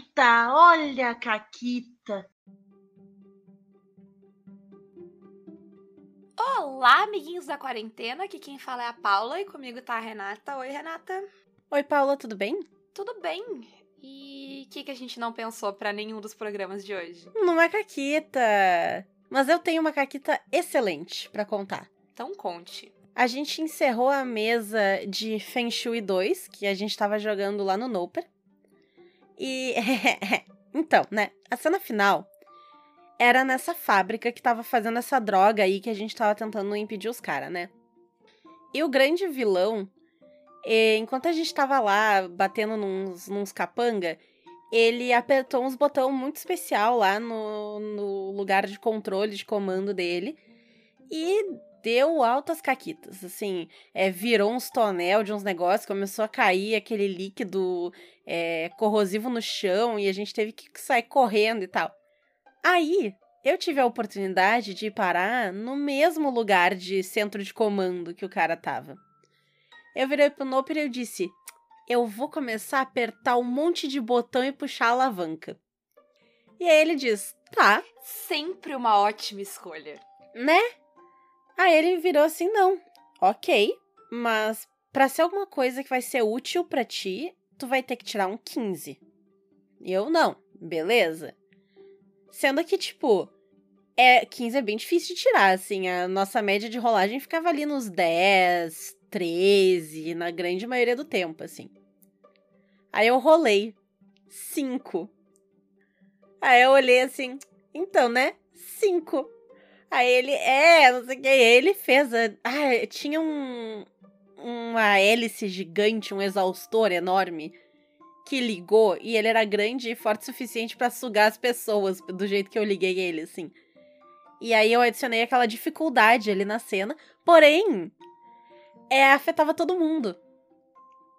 Caquita, olha a Caquita. Olá, amiguinhos da quarentena. Aqui quem fala é a Paula e comigo tá a Renata. Oi, Renata. Oi, Paula, tudo bem? Tudo bem. E o que, que a gente não pensou para nenhum dos programas de hoje? Numa caquita. Mas eu tenho uma caquita excelente para contar. Então conte. A gente encerrou a mesa de Feng Shui 2, que a gente tava jogando lá no Noper. E. então, né? A cena final era nessa fábrica que tava fazendo essa droga aí que a gente tava tentando impedir os caras, né? E o grande vilão e, enquanto a gente tava lá batendo nos, nos capanga, ele apertou uns botão muito especial lá no, no lugar de controle, de comando dele. E deu altas caquitas, assim, é, virou uns tonel de uns negócios, começou a cair aquele líquido é, corrosivo no chão e a gente teve que sair correndo e tal. Aí, eu tive a oportunidade de parar no mesmo lugar de centro de comando que o cara tava. Eu virei pro Noper e eu disse: Eu vou começar a apertar um monte de botão e puxar a alavanca. E aí ele diz: Tá. Sempre uma ótima escolha. Né? Aí ele virou assim: Não. Ok, mas para ser alguma coisa que vai ser útil para ti, tu vai ter que tirar um 15. E eu não, beleza. Sendo que, tipo, é, 15 é bem difícil de tirar, assim. A nossa média de rolagem ficava ali nos 10, 13, na grande maioria do tempo, assim. Aí eu rolei 5. Aí eu olhei assim, então, né? 5. Aí ele, é, não sei o que. Ele fez. A, ah, tinha um. Uma hélice gigante, um exaustor enorme que ligou e ele era grande e forte o suficiente para sugar as pessoas do jeito que eu liguei ele, assim. E aí eu adicionei aquela dificuldade ali na cena. Porém, é, afetava todo mundo.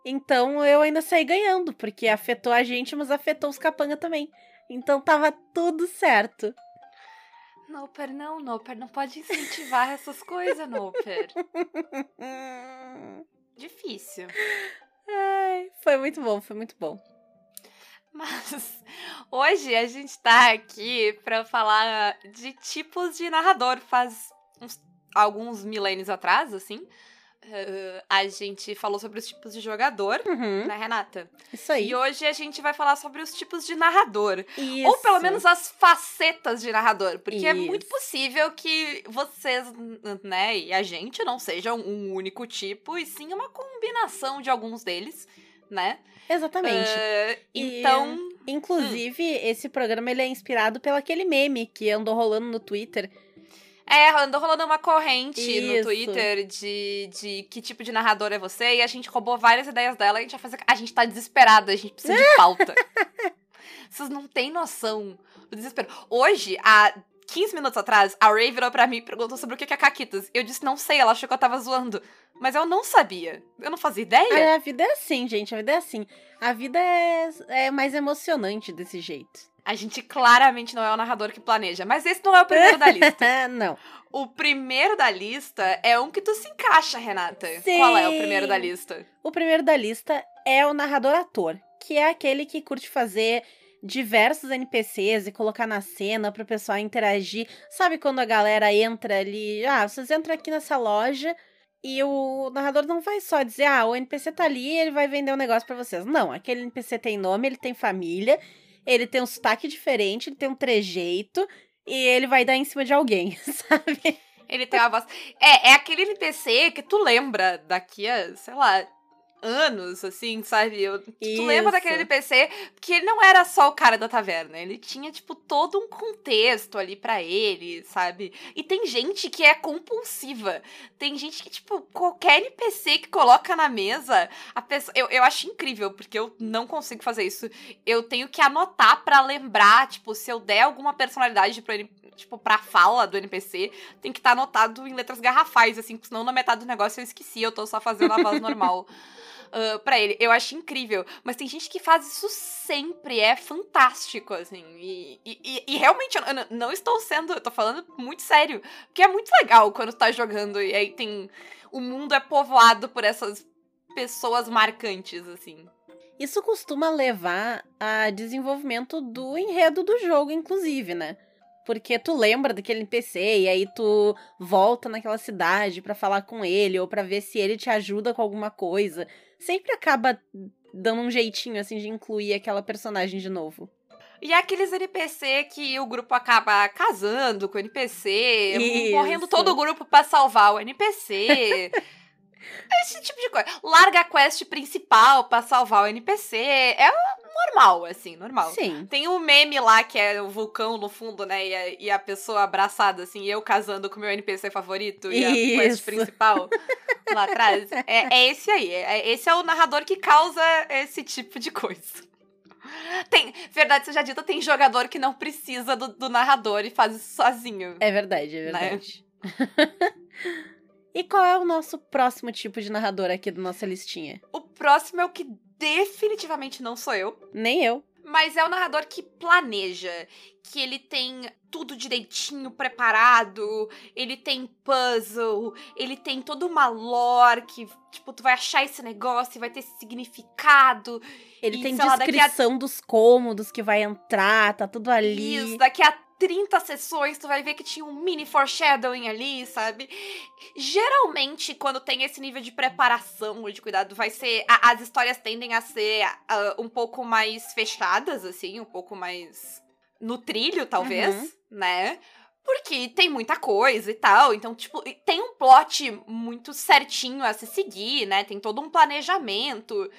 Então eu ainda saí ganhando, porque afetou a gente, mas afetou os capanga também. Então tava tudo certo. Noper, não, Noper, não pode incentivar essas coisas, Noper. Difícil. Ai, foi muito bom, foi muito bom. Mas hoje a gente tá aqui para falar de tipos de narrador. Faz uns, alguns milênios atrás, assim, Uh, a gente falou sobre os tipos de jogador, uhum. né, Renata? Isso aí. E hoje a gente vai falar sobre os tipos de narrador. Isso. Ou pelo menos as facetas de narrador. Porque Isso. é muito possível que vocês, né, e a gente não sejam um único tipo, e sim uma combinação de alguns deles, né? Exatamente. Uh, então. E, inclusive, hum. esse programa ele é inspirado pelo aquele meme que andou rolando no Twitter é, andou rolando uma corrente Isso. no Twitter de, de que tipo de narrador é você, e a gente roubou várias ideias dela e a gente vai fazer. A gente tá desesperada, a gente precisa de pauta. Vocês não têm noção do desespero. Hoje, há 15 minutos atrás, a Ray virou pra mim e perguntou sobre o que é Caquitas. Eu disse, não sei, ela achou que eu tava zoando. Mas eu não sabia. Eu não fazia ideia. É, a vida é assim, gente. A vida é assim. A vida é, é mais emocionante desse jeito. A gente claramente não é o narrador que planeja, mas esse não é o primeiro da lista. não. O primeiro da lista é um que tu se encaixa, Renata. Sim. Qual é o primeiro da lista? O primeiro da lista é o narrador-ator, que é aquele que curte fazer diversos NPCs e colocar na cena para o pessoal interagir. Sabe quando a galera entra ali, ah, vocês entram aqui nessa loja e o narrador não vai só dizer, ah, o NPC tá ali, ele vai vender um negócio para vocês. Não, aquele NPC tem nome, ele tem família ele tem um sotaque diferente, ele tem um trejeito e ele vai dar em cima de alguém, sabe? Ele tem uma voz. É, é aquele NPC que tu lembra daqui a, sei lá, anos, assim, sabe? Eu, tu lembra daquele NPC que ele não era só o cara da taverna, ele tinha, tipo, todo um contexto ali para ele, sabe? E tem gente que é compulsiva. Tem gente que, tipo, qualquer NPC que coloca na mesa, a pessoa. Eu, eu acho incrível, porque eu não consigo fazer isso. Eu tenho que anotar para lembrar, tipo, se eu der alguma personalidade pro NPC tipo, pra fala do NPC, tem que estar tá anotado em letras garrafais, assim, senão na metade do negócio eu esqueci, eu tô só fazendo a voz normal. uh, pra ele. Eu acho incrível. Mas tem gente que faz isso sempre. É fantástico, assim. E, e, e realmente, eu não estou sendo. Eu tô falando muito sério. Porque é muito legal quando tu tá jogando e aí tem. O mundo é povoado por essas pessoas marcantes, assim. Isso costuma levar a desenvolvimento do enredo do jogo, inclusive, né? Porque tu lembra daquele NPC e aí tu volta naquela cidade para falar com ele ou para ver se ele te ajuda com alguma coisa. Sempre acaba dando um jeitinho assim de incluir aquela personagem de novo. E é aqueles NPC que o grupo acaba casando com o NPC, Isso. morrendo todo o grupo para salvar o NPC. Esse tipo de coisa. Larga a quest principal para salvar o NPC. É normal, assim, normal. Sim. Tem o um meme lá que é o vulcão no fundo, né? E a, e a pessoa abraçada, assim, eu casando com o meu NPC favorito e Isso. a quest principal lá atrás. É, é esse aí. É, esse é o narrador que causa esse tipo de coisa. Tem, verdade seja dita, tem jogador que não precisa do, do narrador e faz isso sozinho. É verdade, é né? verdade. Né? e qual é o nosso próximo tipo de narrador aqui da nossa listinha? O próximo é o que definitivamente não sou eu. Nem eu. Mas é o narrador que planeja, que ele tem tudo direitinho preparado, ele tem puzzle, ele tem toda uma lore que, tipo, tu vai achar esse negócio e vai ter significado. Ele e, tem descrição a... dos cômodos que vai entrar, tá tudo ali. Isso, daqui a 30 sessões, tu vai ver que tinha um mini foreshadowing ali, sabe? Geralmente, quando tem esse nível de preparação ou de cuidado, vai ser. A, as histórias tendem a ser uh, um pouco mais fechadas, assim, um pouco mais no trilho, talvez, uhum. né? Porque tem muita coisa e tal. Então, tipo, tem um plot muito certinho a se seguir, né? Tem todo um planejamento.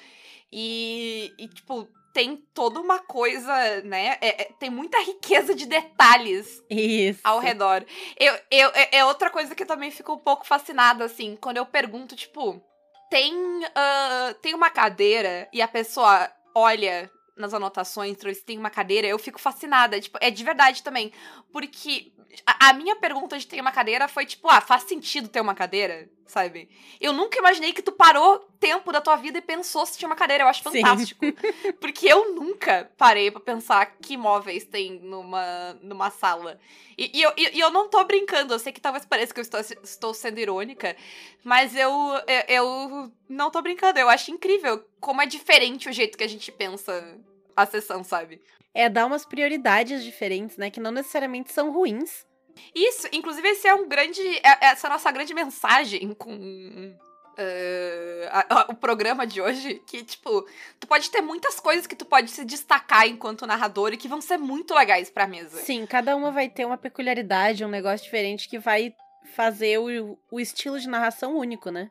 E, e tipo, tem toda uma coisa, né? É, é, tem muita riqueza de detalhes Isso. ao redor. Eu, eu, é, é outra coisa que eu também fico um pouco fascinada, assim, quando eu pergunto, tipo, tem, uh, tem uma cadeira e a pessoa olha nas anotações, se tem uma cadeira, eu fico fascinada. Tipo, é de verdade também. Porque a, a, minha pergunta de ter uma cadeira foi tipo, ah, faz sentido ter uma cadeira, sabe? Eu nunca imaginei que tu parou tempo da tua vida e pensou se tinha uma cadeira. Eu acho fantástico. Porque eu nunca parei para pensar que móveis tem numa, numa sala. E, e, eu, e, eu não tô brincando, eu sei que talvez pareça que eu estou, estou sendo irônica, mas eu, eu, eu não tô brincando. Eu acho incrível como é diferente o jeito que a gente pensa a sessão, sabe? é dar umas prioridades diferentes, né? Que não necessariamente são ruins. Isso, inclusive esse é um grande. É, essa é a nossa grande mensagem com. Uh, a, a, o programa de hoje, que, tipo, tu pode ter muitas coisas que tu pode se destacar enquanto narrador e que vão ser muito legais pra mesa. Sim, cada uma vai ter uma peculiaridade, um negócio diferente que vai fazer o, o estilo de narração único, né?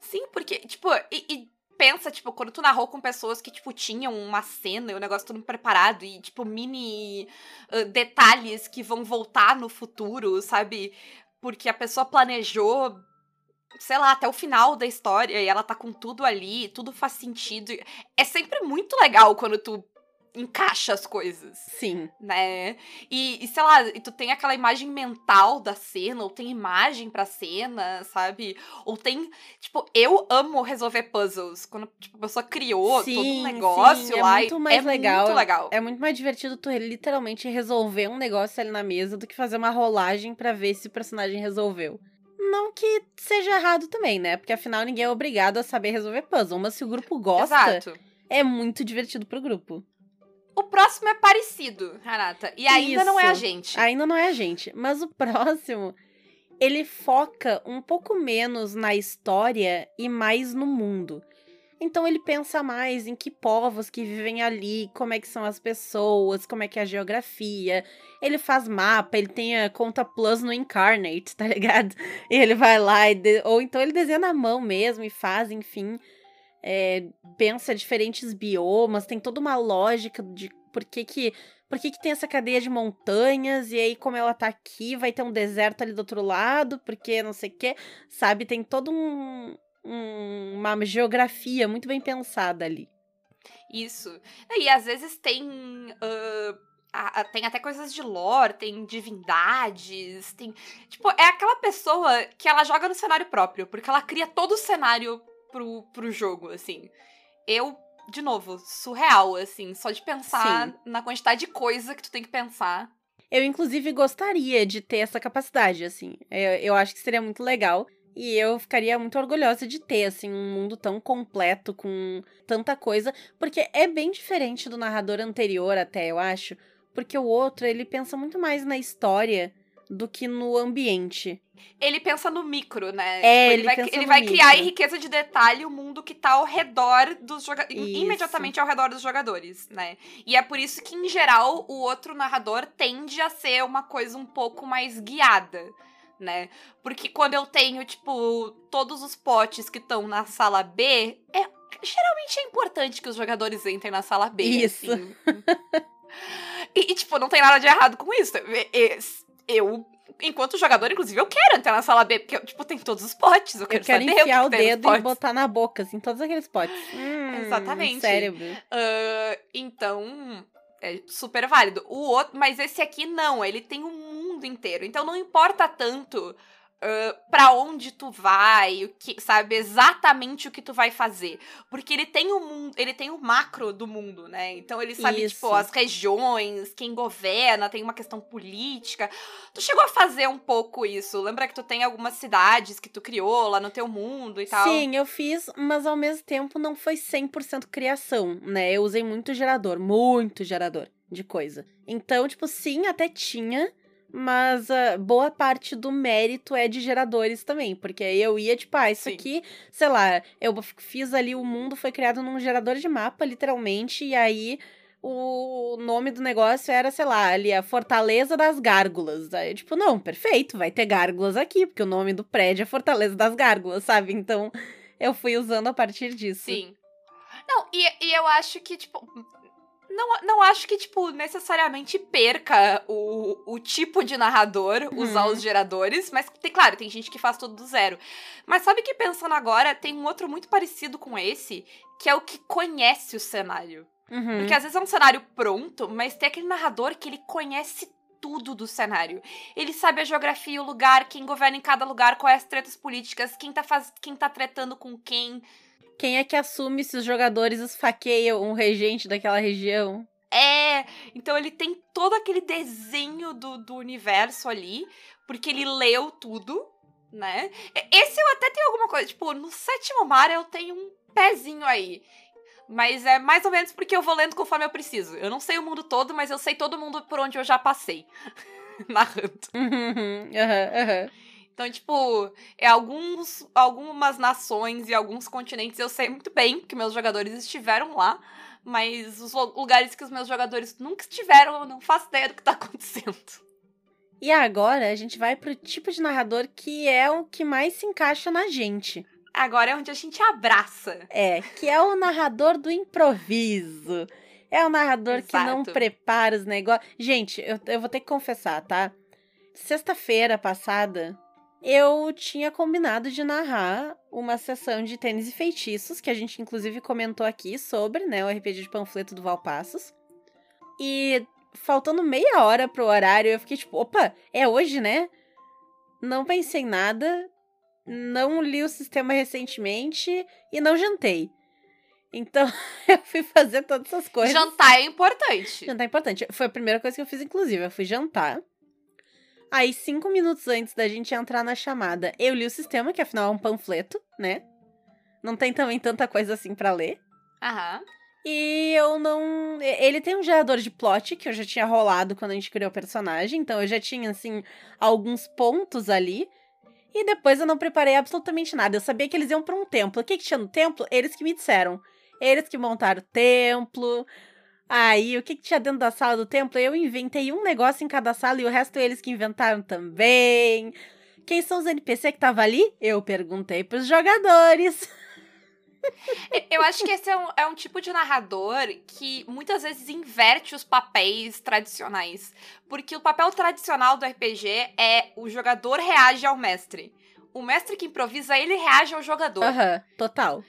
Sim, porque, tipo, e, e pensa, tipo, quando tu narrou com pessoas que, tipo, tinham uma cena e o negócio todo preparado e, tipo, mini uh, detalhes que vão voltar no futuro, sabe? Porque a pessoa planejou sei lá, até o final da história e ela tá com tudo ali, tudo faz sentido. É sempre muito legal quando tu encaixa as coisas. Sim. Né? E, e, sei lá, e tu tem aquela imagem mental da cena, ou tem imagem pra cena, sabe? Ou tem. Tipo, eu amo resolver puzzles. Quando tipo, a pessoa criou sim, todo um negócio sim, é lá. Muito mais é legal. muito legal. É muito mais divertido tu literalmente resolver um negócio ali na mesa do que fazer uma rolagem para ver se o personagem resolveu. Não que seja errado também, né? Porque afinal ninguém é obrigado a saber resolver puzzle. Mas se o grupo gosta, Exato. é muito divertido pro grupo. O próximo é parecido, Renata. E ainda Isso. não é a gente. Ainda não é a gente. Mas o próximo, ele foca um pouco menos na história e mais no mundo. Então ele pensa mais em que povos que vivem ali, como é que são as pessoas, como é que é a geografia. Ele faz mapa, ele tem a conta plus no Incarnate, tá ligado? E ele vai lá, de... ou então ele desenha na mão mesmo e faz, enfim é, pensa diferentes biomas, tem toda uma lógica de por que que, por que que tem essa cadeia de montanhas, e aí como ela tá aqui, vai ter um deserto ali do outro lado, porque não sei o que, sabe? Tem todo um, um, uma geografia muito bem pensada ali. Isso. E às vezes tem... Uh tem até coisas de lore, tem divindades, tem. Tipo, é aquela pessoa que ela joga no cenário próprio, porque ela cria todo o cenário pro, pro jogo, assim. Eu, de novo, surreal, assim, só de pensar Sim. na quantidade de coisa que tu tem que pensar. Eu, inclusive, gostaria de ter essa capacidade, assim. Eu, eu acho que seria muito legal. E eu ficaria muito orgulhosa de ter, assim, um mundo tão completo, com tanta coisa. Porque é bem diferente do narrador anterior, até, eu acho. Porque o outro, ele pensa muito mais na história do que no ambiente. Ele pensa no micro, né? É, tipo, ele, vai, pensa ele vai micro. criar em riqueza de detalhe o mundo que tá ao redor dos jogadores. Imediatamente ao redor dos jogadores, né? E é por isso que, em geral, o outro narrador tende a ser uma coisa um pouco mais guiada. Né? Porque quando eu tenho, tipo, todos os potes que estão na sala B, é, geralmente é importante que os jogadores entrem na sala B. Isso. assim. e, e, tipo, não tem nada de errado com isso. Eu, enquanto jogador, inclusive, eu quero entrar na sala B, porque, tipo, tem todos os potes. Eu quero, Eu quero saber enfiar o o que nos dedo e botar na boca, assim, todos aqueles potes. Hum, Exatamente. Cérebro. Ah, então, é super válido. O outro, mas esse aqui não, ele tem um mundo inteiro. Então não importa tanto uh, para onde tu vai, o que, sabe, exatamente o que tu vai fazer, porque ele tem o mundo, ele tem o macro do mundo, né? Então ele sabe Isso. tipo as regiões, quem governa, tem uma questão política. Tu chegou a fazer um pouco isso? Lembra que tu tem algumas cidades que tu criou lá no teu mundo e tal? Sim, eu fiz, mas ao mesmo tempo não foi 100% criação, né? Eu usei muito gerador, muito gerador de coisa. Então, tipo, sim, até tinha, mas ah, boa parte do mérito é de geradores também, porque eu ia, tipo, ah, isso Sim. aqui, sei lá, eu fiz ali, o mundo foi criado num gerador de mapa, literalmente, e aí o nome do negócio era, sei lá, ali, a Fortaleza das Gárgulas. Aí, tipo, não, perfeito, vai ter gárgulas aqui, porque o nome do prédio é Fortaleza das Gárgulas, sabe? Então, eu fui usando a partir disso. Sim. Não, e, e eu acho que, tipo. Não, não acho que, tipo, necessariamente perca o, o tipo de narrador usar Uhum. os geradores, mas tem, claro, tem gente que faz tudo do zero. Mas sabe que pensando agora, tem um outro muito parecido com esse, que é o que conhece o cenário. Uhum. Porque às vezes é um cenário pronto, mas tem aquele narrador que ele conhece tudo do cenário. Ele sabe a geografia, o lugar, quem governa em cada lugar, quais as tretas políticas, quem tá, faz... quem tá tretando com quem. Quem é que assume se os jogadores esfaqueiam um regente daquela região? É, então ele tem todo aquele desenho do, do universo ali, porque ele leu tudo, né? Esse eu até tenho alguma coisa, tipo, no sétimo mar eu tenho um pezinho aí. Mas é mais ou menos porque eu vou lendo conforme eu preciso. Eu não sei o mundo todo, mas eu sei todo mundo por onde eu já passei. Narrando. Uhum, aham, aham. Então, tipo, é alguns, algumas nações e alguns continentes eu sei muito bem que meus jogadores estiveram lá, mas os lu- lugares que os meus jogadores nunca estiveram, eu não faço ideia do que tá acontecendo. E agora a gente vai pro tipo de narrador que é o que mais se encaixa na gente. Agora é onde a gente abraça. É, que é o narrador do improviso. É o narrador que não Exato. prepara os negócios. Gente, eu, eu vou ter que confessar, tá? Sexta-feira passada, eu tinha combinado de narrar uma sessão de tênis e feitiços, que a gente inclusive comentou aqui sobre, né? O RPG de panfleto do Valpassos. E faltando meia hora pro horário, eu fiquei tipo, opa, é hoje, né? Não pensei em nada, não li o sistema recentemente e não jantei. Então, eu fui fazer todas essas coisas. Jantar é importante. Jantar é importante. Foi a primeira coisa que eu fiz, inclusive. Eu fui jantar. Aí, cinco minutos antes da gente entrar na chamada, eu li o sistema, que afinal é um panfleto, né? Não tem também tanta coisa assim pra ler. Aham. E eu não. Ele tem um gerador de plot que eu já tinha rolado quando a gente criou o personagem, então eu já tinha, assim, alguns pontos ali. E depois eu não preparei absolutamente nada. Eu sabia que eles iam pra um templo. O que, que tinha no templo? Eles que me disseram. Eles que montaram o templo. Aí, o que, que tinha dentro da sala do templo? Eu inventei um negócio em cada sala e o resto eles que inventaram também. Quem são os NPC que tava ali? Eu perguntei pros jogadores. Eu acho que esse é um, é um tipo de narrador que muitas vezes inverte os papéis tradicionais. Porque o papel tradicional do RPG é o jogador reage ao mestre. O mestre que improvisa, ele reage ao jogador. Aham, total.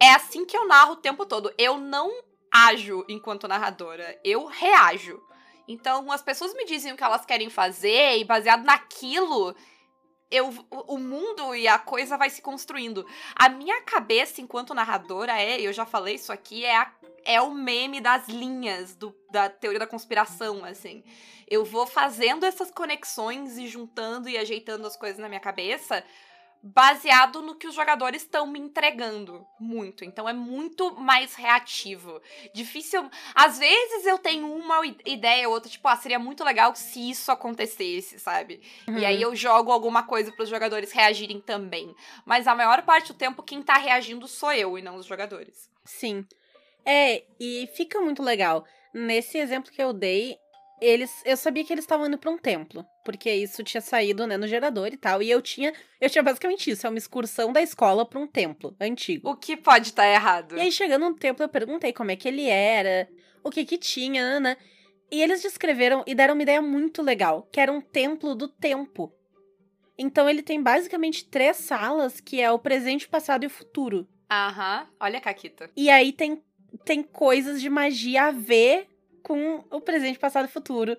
É assim que eu narro o tempo todo. Eu não ajo enquanto narradora, eu reajo. Então, as pessoas me dizem o que elas querem fazer e baseado naquilo, eu, o mundo e a coisa vai se construindo. A minha cabeça enquanto narradora é, eu já falei isso aqui, é, a- é o meme das linhas do- da teoria da conspiração, assim. Eu vou fazendo essas conexões e juntando e ajeitando as coisas na minha cabeça baseado no que os jogadores estão me entregando muito. Então é muito mais reativo. Difícil. Às vezes eu tenho uma ideia ou outra, tipo, ah, seria muito legal se isso acontecesse, sabe? Uhum. E aí uhum. eu jogo alguma coisa para os jogadores reagirem também. Mas a maior parte do tempo quem tá reagindo sou eu e não os jogadores. Sim. É, e fica muito legal. Nesse exemplo que eu dei, eles, eu sabia que eles estavam indo para um templo, porque isso tinha saído, né, no gerador e tal, e eu tinha, eu tinha basicamente isso, é uma excursão da escola para um templo antigo. O que pode estar tá errado? E aí chegando no templo eu perguntei como é que ele era, o que que tinha, Ana, e eles descreveram e deram uma ideia muito legal, que era um templo do tempo. Então ele tem basicamente três salas, que é o presente, o passado e o futuro. Aham, olha a Caquita. E aí tem tem coisas de magia a ver com o presente, passado e futuro.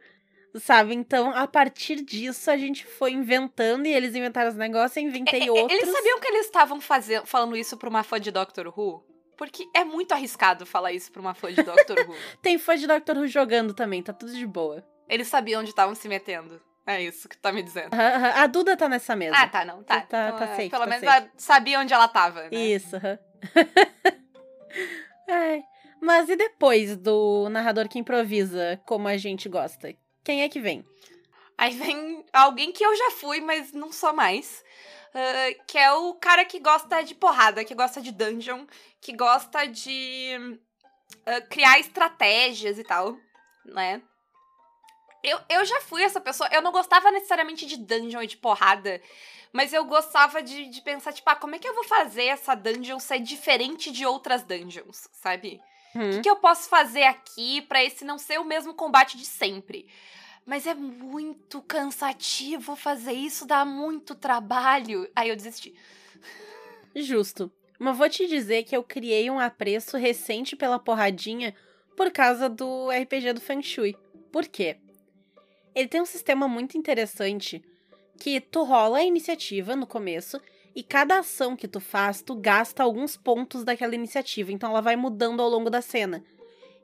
Sabe? Então, a partir disso, a gente foi inventando e eles inventaram os negócios, eu inventei é, outros. Eles sabiam que eles estavam falando isso pra uma fã de Doctor Who? Porque é muito arriscado falar isso pra uma fã de Doctor Who. Tem fã de Doctor Who jogando também, tá tudo de boa. Eles sabiam onde estavam se metendo. É isso que tu tá me dizendo. A Duda tá nessa mesa. Ah, tá, não, tá. Tá, então, tá safe, Pelo tá menos safe. ela sabia onde ela tava, né? Isso. Ai. Mas e depois do narrador que improvisa, como a gente gosta? Quem é que vem? Aí vem alguém que eu já fui, mas não sou mais. Uh, que é o cara que gosta de porrada, que gosta de dungeon, que gosta de uh, criar estratégias e tal, né? Eu, eu já fui essa pessoa. Eu não gostava necessariamente de dungeon e de porrada, mas eu gostava de, de pensar, tipo, ah, como é que eu vou fazer essa dungeon ser diferente de outras dungeons, sabe? O que, uhum. que eu posso fazer aqui para esse não ser o mesmo combate de sempre? Mas é muito cansativo fazer isso, dá muito trabalho. Aí eu desisti. Justo. Mas vou te dizer que eu criei um apreço recente pela porradinha por causa do RPG do Feng Shui. Por quê? Ele tem um sistema muito interessante que tu rola a iniciativa no começo e cada ação que tu faz, tu gasta alguns pontos daquela iniciativa. Então ela vai mudando ao longo da cena.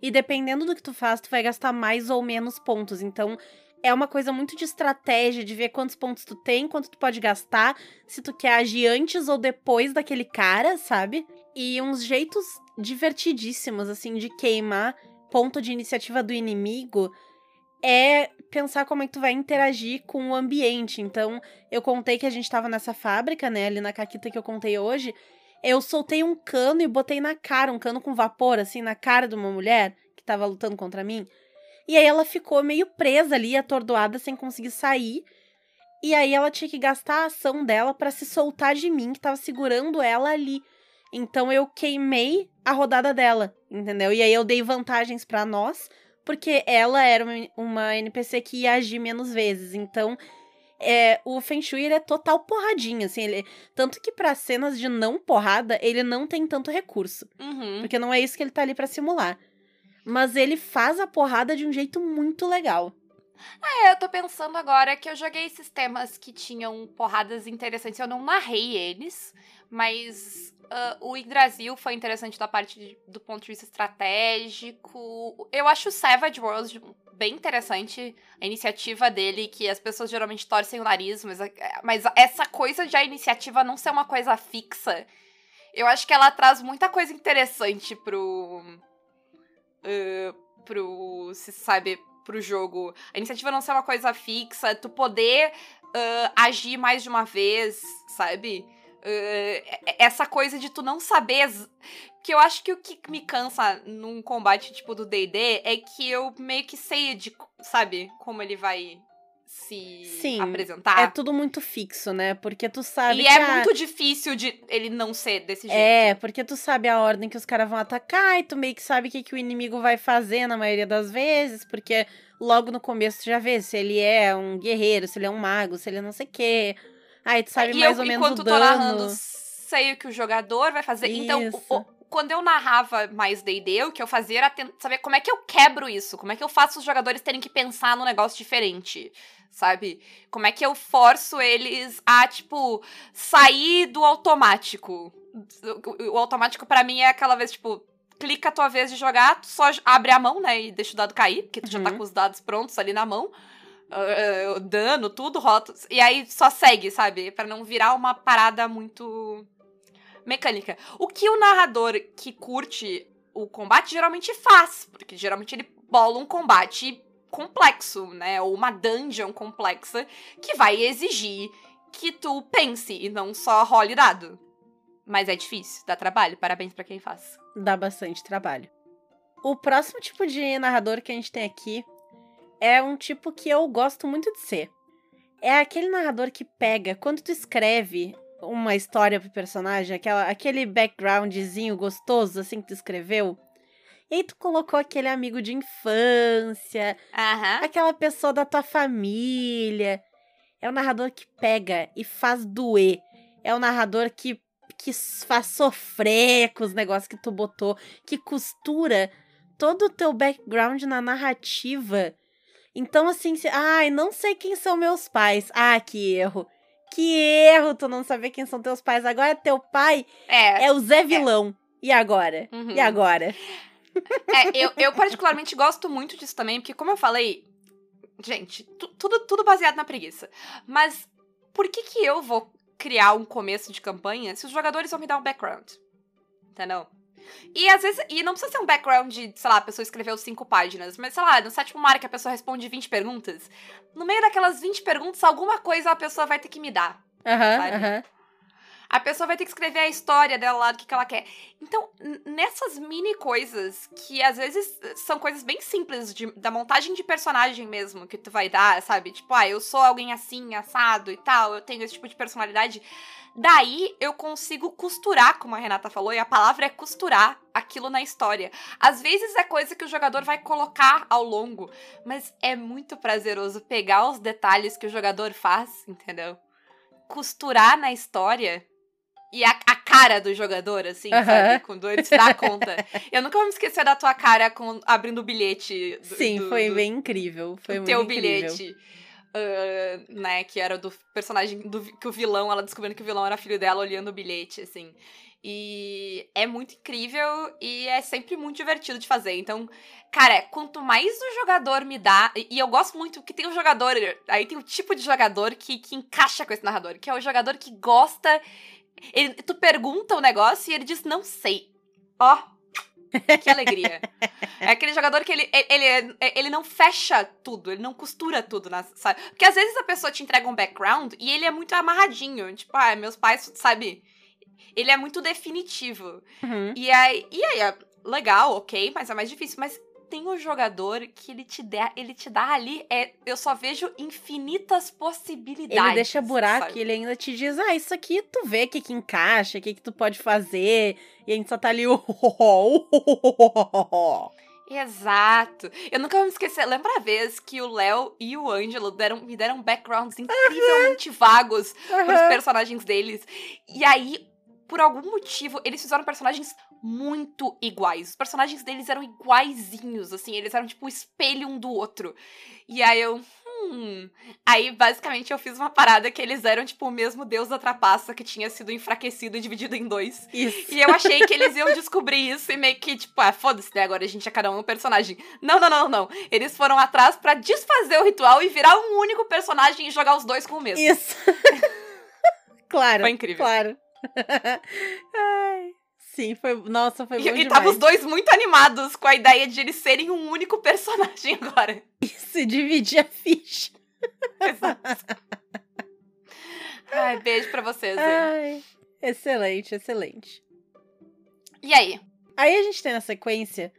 E dependendo do que tu faz, tu vai gastar mais ou menos pontos. Então é uma coisa muito de estratégia, de ver quantos pontos tu tem, quanto tu pode gastar, se tu quer agir antes ou depois daquele cara, sabe? E uns jeitos divertidíssimos, assim, de queimar ponto de iniciativa do inimigo é pensar como é que tu vai interagir com o ambiente. Então, eu contei que a gente tava nessa fábrica, né, ali na caquita que eu contei hoje. Eu soltei um cano e botei na cara, um cano com vapor, assim, na cara de uma mulher que tava lutando contra mim. E aí ela ficou meio presa ali, atordoada, sem conseguir sair. E aí ela tinha que gastar a ação dela para se soltar de mim, que tava segurando ela ali. Então eu queimei a rodada dela, entendeu? E aí eu dei vantagens para nós porque ela era uma NPC que ia agir menos vezes. Então, é, o Feng Shui é total porradinha, assim, ele, tanto que para cenas de não porrada, ele não tem tanto recurso. Uhum. Porque não é isso que ele tá ali para simular. Mas ele faz a porrada de um jeito muito legal. É, eu tô pensando agora que eu joguei sistemas que tinham porradas interessantes. Eu não narrei eles, mas Uh, o Yggdrasil foi interessante da parte de, do ponto de vista estratégico. Eu acho o Savage Worlds bem interessante, a iniciativa dele, que as pessoas geralmente torcem o nariz, mas, mas essa coisa de a iniciativa não ser uma coisa fixa, eu acho que ela traz muita coisa interessante pro. Uh, pro. Se sabe, pro jogo. A iniciativa não ser uma coisa fixa, tu poder uh, agir mais de uma vez, sabe? Uh, essa coisa de tu não saber. Que eu acho que o que me cansa num combate tipo do DD é que eu meio que sei de, sabe, como ele vai se Sim, apresentar. É tudo muito fixo, né? Porque tu sabe. E é a... muito difícil de ele não ser desse jeito. É, porque tu sabe a ordem que os caras vão atacar e tu meio que sabe o que, que o inimigo vai fazer na maioria das vezes, porque logo no começo tu já vê se ele é um guerreiro, se ele é um mago, se ele é não sei o quê. Aí tu sabe é, mais eu, ou menos o dano. Enquanto tô narrando, sei o que o jogador vai fazer. Isso. Então, o, quando eu narrava mais D&D, o que eu fazia era saber como é que eu quebro isso, como é que eu faço os jogadores terem que pensar num negócio diferente, sabe? Como é que eu forço eles a, tipo, sair do automático. O, automático para mim é aquela vez, tipo, clica a tua vez de jogar, tu só abre a mão, né, e deixa o dado cair, porque tu uhum. já tá uhum. com os dados prontos ali na mão. Uh, dano, tudo, rótulos. E aí só segue, sabe? para não virar uma parada muito mecânica. O que o narrador que curte o combate geralmente faz, porque geralmente ele bola um combate complexo, né? Ou uma dungeon complexa que vai exigir que tu pense e não só role dado. Mas é difícil, dá trabalho. Parabéns para quem faz. Dá bastante trabalho. O próximo tipo de narrador que a gente tem aqui é um tipo que eu gosto muito de ser. É aquele narrador que pega, quando tu escreve uma história pro personagem, aquela, aquele backgroundzinho gostoso, assim, que tu escreveu. E aí tu colocou aquele amigo de infância, uhum. aquela pessoa da tua família. É o narrador que pega e faz doer. É o narrador que, que faz sofrer com os negócios que tu botou, que costura todo o teu background na narrativa então, assim, se, ai, não sei quem são meus pais. Ah, que erro. Que erro tu não saber quem são teus pais. Agora teu pai é, é o Zé é. Vilão. É. E agora? Uhum. E agora? É, eu, eu particularmente gosto muito disso também, porque como eu falei, gente, tudo, tudo baseado na preguiça. Mas por que que eu vou criar um começo de campanha se os jogadores vão me dar um background? Entendeu? E às vezes, e não precisa ser um background de, sei lá, a pessoa escreveu cinco páginas, mas sei lá, no sétimo mar que a pessoa responde 20 perguntas, no meio daquelas 20 perguntas, alguma coisa a pessoa vai ter que me dar. Aham, aham. A pessoa vai ter que escrever a história dela lá, do que, que ela quer. Então, nessas mini coisas, que às vezes são coisas bem simples, de, da montagem de personagem mesmo, que tu vai dar, sabe? Tipo, ah, eu sou alguém assim, assado e tal, eu tenho esse tipo de personalidade Daí eu consigo costurar, como a Renata falou, e a palavra é costurar aquilo na história. Às vezes é coisa que o jogador vai colocar ao longo, mas é muito prazeroso pegar os detalhes que o jogador faz, entendeu? Costurar na história e a, a, cara do jogador, assim, uhum. sabe? Quando ele se dá conta. Eu nunca vou me esquecer da tua cara com, abrindo o bilhete. Do, Sim, do, foi do, bem incrível. Foi muito teu incrível. bilhete. Uh, né, que era do personagem do que o vilão, ela descobrindo que o vilão era filho dela olhando o bilhete, assim. E é muito incrível e é sempre muito divertido de fazer. Então, cara, quanto mais o jogador me dá. E eu gosto muito que tem um jogador. Aí tem o um tipo de jogador que, que encaixa com esse narrador, que é o jogador que gosta. Ele, tu pergunta o negócio e ele diz, não sei. Ó, que alegria. É aquele jogador que ele, ele, ele não fecha tudo, ele não costura tudo, na, sabe? Porque às vezes a pessoa te entrega um background e ele é muito amarradinho. Tipo, ah, meus pais, sabe? Ele é muito definitivo. Uhum. E aí, e aí, é legal, ok, mas é mais difícil. Mas tem o jogador que ele te dá, ele te dá ali, é, eu só vejo infinitas possibilidades. Ele deixa buraco sabe? e ele ainda te diz, ah, isso aqui tu vê o que que encaixa, o que que tu pode fazer, e a gente só tá ali, Exato. Eu nunca vou me esquecer. Lembra a vez que o Léo e o Ângelo deram, me deram backgrounds incrivelmente vagos uhum. pros personagens deles. E aí, por algum motivo, eles fizeram personagens muito iguais. Os personagens deles eram iguaizinhos, assim, eles eram tipo o espelho um do outro. E aí eu. Hum. Aí, basicamente, eu fiz uma parada que eles eram, tipo, o mesmo deus da trapaça que tinha sido enfraquecido e dividido em dois. Isso. E eu achei que eles iam descobrir isso e meio que, tipo, ah, foda-se, né? Agora a gente é cada um um personagem. Não, não, não, não. Eles foram atrás para desfazer o ritual e virar um único personagem e jogar os dois com o mesmo. Isso. claro. Foi incrível. Claro. Ai. Sim, foi. Nossa, foi e, bom E tava os dois muito animados com a ideia de eles serem um único personagem agora. Isso, dividir a ficha. Exato. Ai, beijo pra vocês. Ai, excelente, excelente. E aí? Aí a gente tem na sequência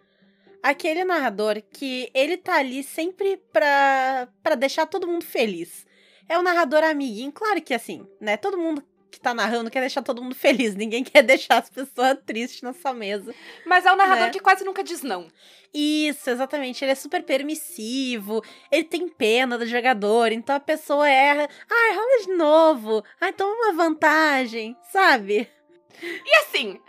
aquele narrador que ele tá ali sempre pra, pra deixar todo mundo feliz. É o narrador amiguinho, claro que assim, né? Todo mundo que tá narrando quer deixar todo mundo feliz. Ninguém quer deixar as pessoas tristes na sua mesa. Mas é o narrador né? que quase nunca diz não. Isso, exatamente. Ele é super permissivo, ele tem pena do jogador, então a pessoa erra. Ai, rola de novo. Ai, toma uma vantagem, sabe? E assim,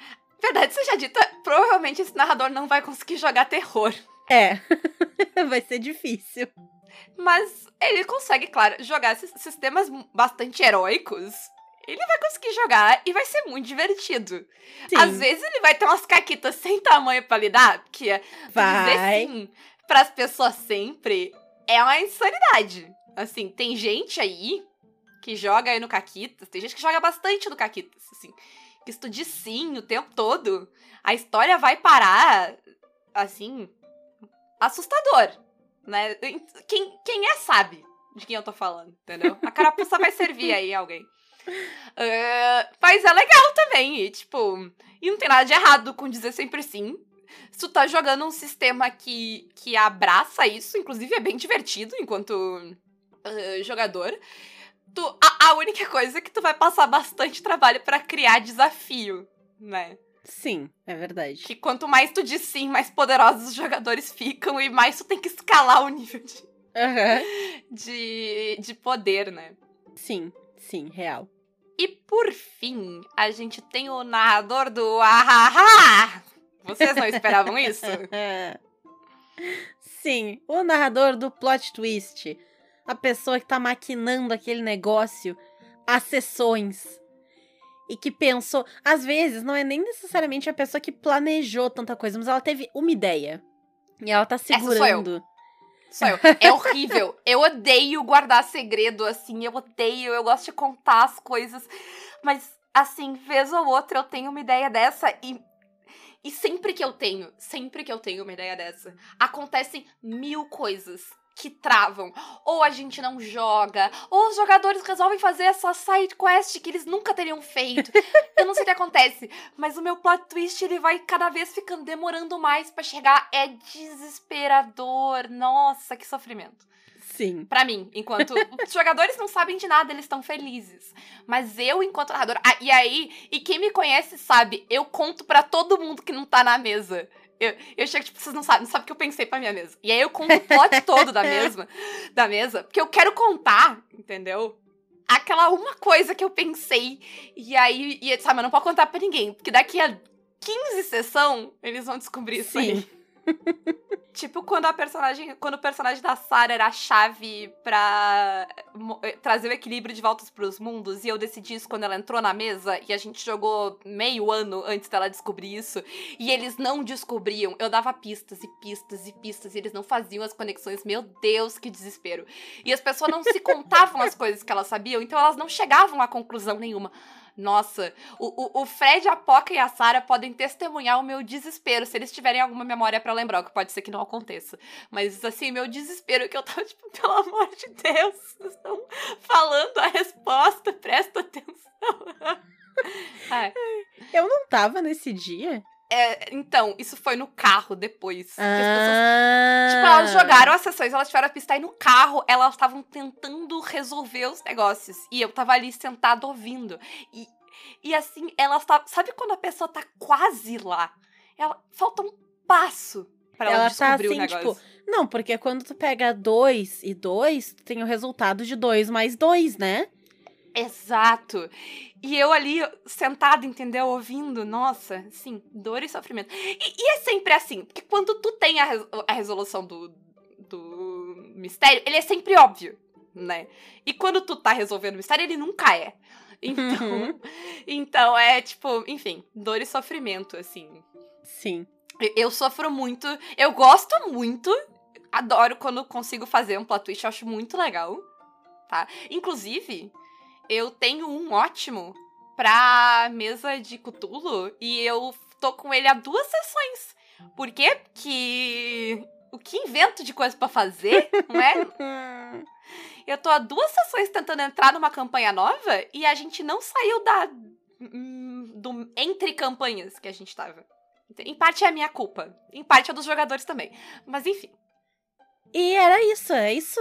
verdade seja dita, provavelmente esse narrador não vai conseguir jogar terror. É, vai ser difícil. Mas ele consegue, claro, jogar sistemas bastante heróicos ele vai conseguir jogar e vai ser muito divertido. Sim. Às vezes ele vai ter umas caquitas sem tamanho pra lidar, porque vai. dizer sim pras pessoas sempre é uma insanidade. Assim, tem gente aí que joga aí no Caquitas, tem gente que joga bastante no Caquitas, assim. Que diz sim o tempo todo, a história vai parar, assim, assustador, né? Quem, quem é sabe de quem eu tô falando, entendeu? A carapuça vai servir aí alguém. Uh, mas é legal também, e, tipo, e não tem nada de errado com dizer sempre sim. Se tu tá jogando um sistema que, que abraça isso, inclusive é bem divertido enquanto uh, jogador, tu, a, a, única coisa é que tu vai passar bastante trabalho para criar desafio, né? Sim, é verdade. Que quanto mais tu diz sim, mais poderosos os jogadores ficam e mais tu tem que escalar o nível de, uhum. de, de poder, né? Sim, sim, real. E por fim, a gente tem o narrador do Ahaha! Vocês não esperavam isso? Sim, o narrador do plot twist. A pessoa que tá maquinando aquele negócio há sessões. E que pensou. Às vezes, não é nem necessariamente a pessoa que planejou tanta coisa, mas ela teve uma ideia. E ela tá segurando. Sou eu. É horrível. eu odeio guardar segredo, assim. Eu odeio. Eu gosto de contar as coisas. Mas, assim, vez ou outra eu tenho uma ideia dessa e. E sempre que eu tenho, sempre que eu tenho uma ideia dessa, acontecem mil coisas que travam. Ou a gente não joga, ou os jogadores resolvem fazer essa side quest que eles nunca teriam feito. Eu não sei o que acontece, mas o meu plot twist ele vai cada vez ficando demorando mais para chegar. É desesperador. Nossa, que sofrimento. Sim. Para mim, enquanto os jogadores não sabem de nada, eles estão felizes. Mas eu, enquanto narrador. Ah, e aí, e quem me conhece sabe, eu conto para todo mundo que não tá na mesa. Eu, eu chego, tipo, vocês não sabem, não sabem o que eu pensei pra minha mesa. E aí eu conto o plot todo da mesma, da mesa, porque eu quero contar, entendeu? Aquela uma coisa que eu pensei. E aí, e, sabe, eu não posso contar pra ninguém, porque daqui a 15 sessão eles vão descobrir isso Sim. aí. Tipo quando a personagem, quando o personagem da Sarah era a chave para eh, trazer o equilíbrio de voltas para os mundos e eu decidi isso quando ela entrou na mesa e a gente jogou meio ano antes dela descobrir isso e eles não descobriam. Eu dava pistas e pistas e pistas e eles não faziam as conexões. Meu Deus, que desespero. E as pessoas não se contavam as coisas que elas sabiam, então elas não chegavam a conclusão nenhuma. Nossa, o, o, o Fred, a Poca e a Sarah podem testemunhar o meu desespero, se eles tiverem alguma memória para lembrar, o que pode ser que não aconteça. Mas, assim, meu desespero que eu tava, tipo, pelo amor de Deus, estão falando a resposta, presta atenção. é. Eu não tava nesse dia. É, então, isso foi no carro depois. Ah. Pessoas, tipo, elas jogaram as sessões, elas tiveram a pista e no carro elas estavam tentando resolver os negócios. E eu tava ali sentada ouvindo. E, e assim, elas estavam. Sabe quando a pessoa tá quase lá? Ela, falta um passo pra ela, ela tá descobrir tá assim, o negócio. Tipo, não, porque quando tu pega dois e dois, tu tem o resultado de dois mais dois, né? Exato. E eu ali, sentada, entendeu? Ouvindo, nossa, sim, dor e sofrimento. E, e é sempre assim, porque quando tu tem a, a resolução do, do mistério, ele é sempre óbvio, né? E quando tu tá resolvendo o mistério, ele nunca é. Então, uhum. então é tipo, enfim, dor e sofrimento, assim. Sim. Eu, eu sofro muito, eu gosto muito, adoro quando consigo fazer um plot twist, eu acho muito legal, tá? Inclusive, eu tenho um ótimo pra mesa de Cthulhu e eu tô com ele há duas sessões. Por quê? Que o que invento de coisa para fazer, não é? Eu tô há duas sessões tentando entrar numa campanha nova e a gente não saiu da hum, do entre campanhas que a gente tava. Em parte é a minha culpa, em parte é dos jogadores também. Mas enfim. E era isso, é isso.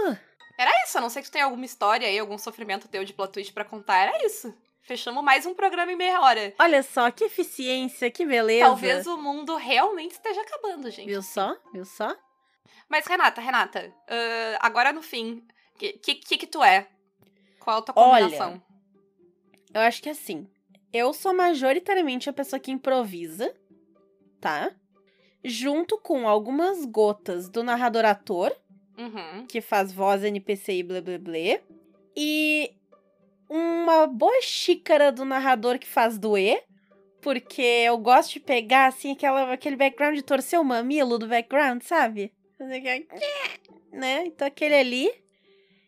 Era isso, a não ser que tu tenha alguma história aí, algum sofrimento teu de plot twist pra contar, era isso. Fechamos mais um programa em meia hora. Olha só, que eficiência, que beleza. Talvez o mundo realmente esteja acabando, gente. Viu só? Viu só? Mas, Renata, Renata, uh, agora no fim, o que, que, que tu é? Qual a tua combinação? Olha, eu acho que assim, eu sou majoritariamente a pessoa que improvisa, tá? Junto com algumas gotas do narrador-ator, uhum. que faz voz NPC e blá blá blá. E uma boa xícara do narrador que faz doer. Porque eu gosto de pegar, assim, aquela, aquele background de torcer o mamilo do background, sabe? Né? Então aquele ali.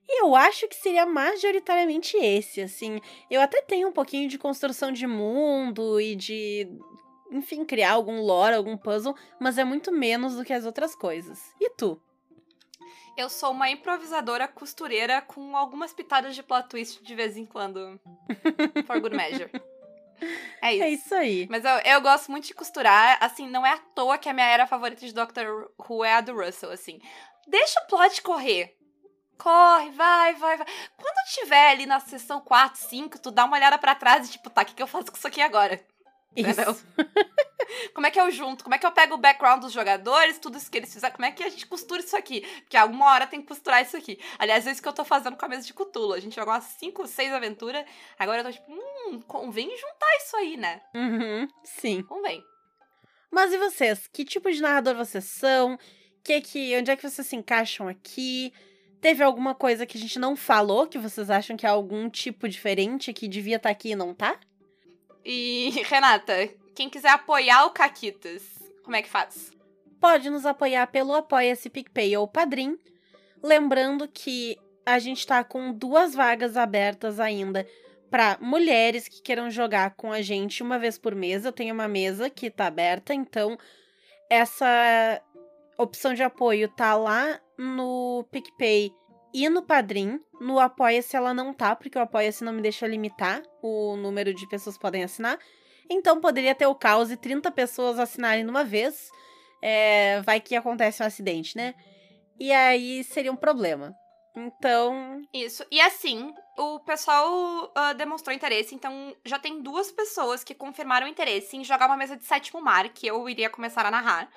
Eu acho que seria majoritariamente esse, assim. Eu até tenho um pouquinho de construção de mundo e de, enfim, criar algum lore, algum puzzle, mas é muito menos do que as outras coisas. E tu? Eu sou uma improvisadora costureira com algumas pitadas de plot twist de vez em quando. For good measure. É isso. É isso aí. Mas eu, eu gosto muito de costurar. Assim, não é à toa que a minha era favorita de Doctor Who é a do Russell, assim. Deixa o plot correr. Corre, vai, vai, vai. Quando tiver ali na sessão 4, 5, tu dá uma olhada para trás e tipo, tá, o que, que eu faço com isso aqui agora? Isso. como é que eu junto? Como é que eu pego o background dos jogadores, tudo isso que eles fizeram? Como é que a gente costura isso aqui? Porque alguma hora tem que costurar isso aqui. Aliás, é isso que eu tô fazendo com a mesa de Cutulo. A gente jogou umas 5, 6 aventuras. Agora eu tô tipo, hum, convém juntar isso aí, né? Uhum, sim. Convém. Mas e vocês? Que tipo de narrador vocês são? Que que, onde é que vocês se encaixam aqui? Teve alguma coisa que a gente não falou que vocês acham que é algum tipo diferente que devia estar tá aqui e não tá? E, Renata, quem quiser apoiar o Caquitas, como é que faz? Pode nos apoiar pelo Apoia-se PicPay ou Padrim. Lembrando que a gente tá com duas vagas abertas ainda para mulheres que queiram jogar com a gente uma vez por mês. Eu tenho uma mesa que tá aberta, então essa opção de apoio tá lá no PicPay e no Padrim. No Apoia-se ela não tá, porque o Apoia-se não me deixa limitar o número de pessoas que podem assinar. Então poderia ter o caos e 30 pessoas assinarem numa vez. É, vai que acontece um acidente, né? E aí seria um problema. Então. Isso. E assim, o pessoal uh, demonstrou interesse, então já tem duas pessoas que confirmaram interesse em jogar uma mesa de sétimo mar, que eu iria começar a narrar.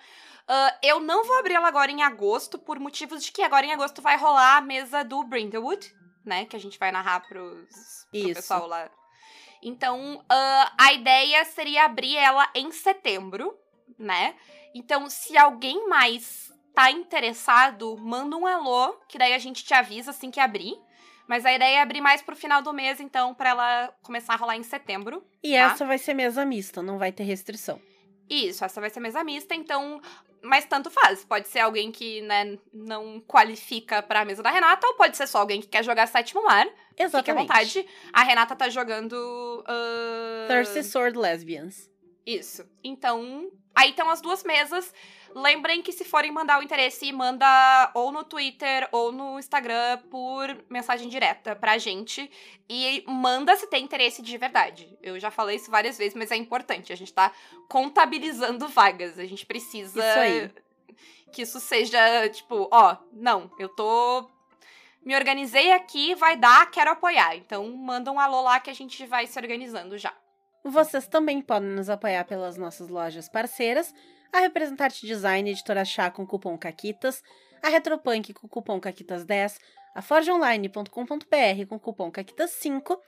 Uh, eu não vou abrir ela agora em agosto, por motivos de que agora em agosto vai rolar a mesa do Brindlewood, né? Que a gente vai narrar pros, pro Isso. pessoal lá. Então, uh, a ideia seria abrir ela em setembro, né? Então, se alguém mais tá interessado, manda um alô, que daí a gente te avisa assim que abrir. Mas a ideia é abrir mais pro final do mês, então, para ela começar a rolar em setembro. E tá? essa vai ser mesa mista, não vai ter restrição. Isso, essa vai ser mesa mista, então mas tanto faz. Pode ser alguém que, né, não qualifica pra mesa da Renata, ou pode ser só alguém que quer jogar sétimo mar. Exatamente. Fique à vontade. A Renata tá jogando. Uh... Thirsty Sword Lesbians. Isso. Então, aí estão as duas mesas. Lembrem que se forem mandar o interesse, manda ou no Twitter ou no Instagram por mensagem direta pra gente. E manda se tem interesse de verdade. Eu já falei isso várias vezes, mas é importante. A gente tá contabilizando vagas. A gente precisa isso que isso seja, tipo, ó, não, eu tô. Me organizei aqui, vai dar, quero apoiar. Então manda um alô lá que a gente vai se organizando já. Vocês também podem nos apoiar pelas nossas lojas parceiras a Representante Design Editora Chá com cupom CAQUITAS, a Retropunk com cupom CAQUITAS10, a forgeonline.com.br com cupom CAQUITAS5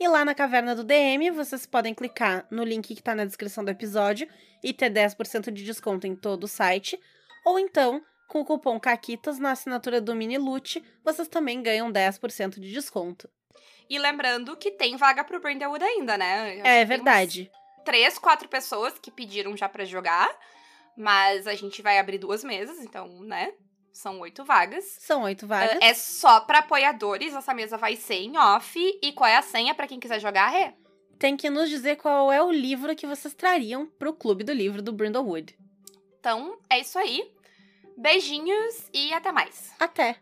e lá na Caverna do DM vocês podem clicar no link que está na descrição do episódio e ter 10% de desconto em todo o site, ou então com o cupom CAQUITAS na assinatura do Mini Loot, vocês também ganham 10% de desconto. E lembrando que tem vaga pro Brindlewood ainda, né? É verdade. Três, quatro pessoas que pediram já para jogar. Mas a gente vai abrir duas mesas, então, né? São oito vagas. São oito vagas. é só para apoiadores. Essa mesa vai ser em off. E qual é a senha para quem quiser jogar, Rê? Tem que nos dizer qual é o livro que vocês trariam pro Clube do Livro do Brindlewood. Então, é isso aí. Beijinhos e até mais. Até!